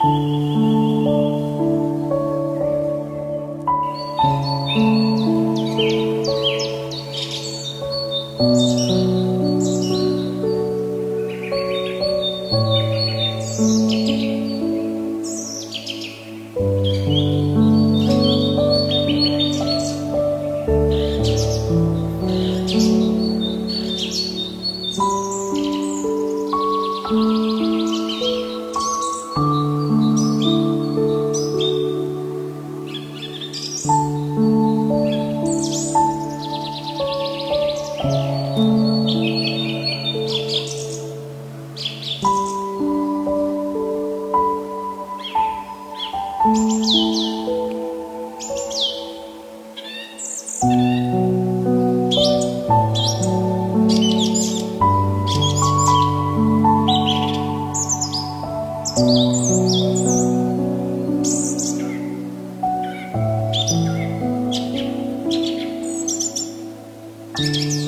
嗯。Música Música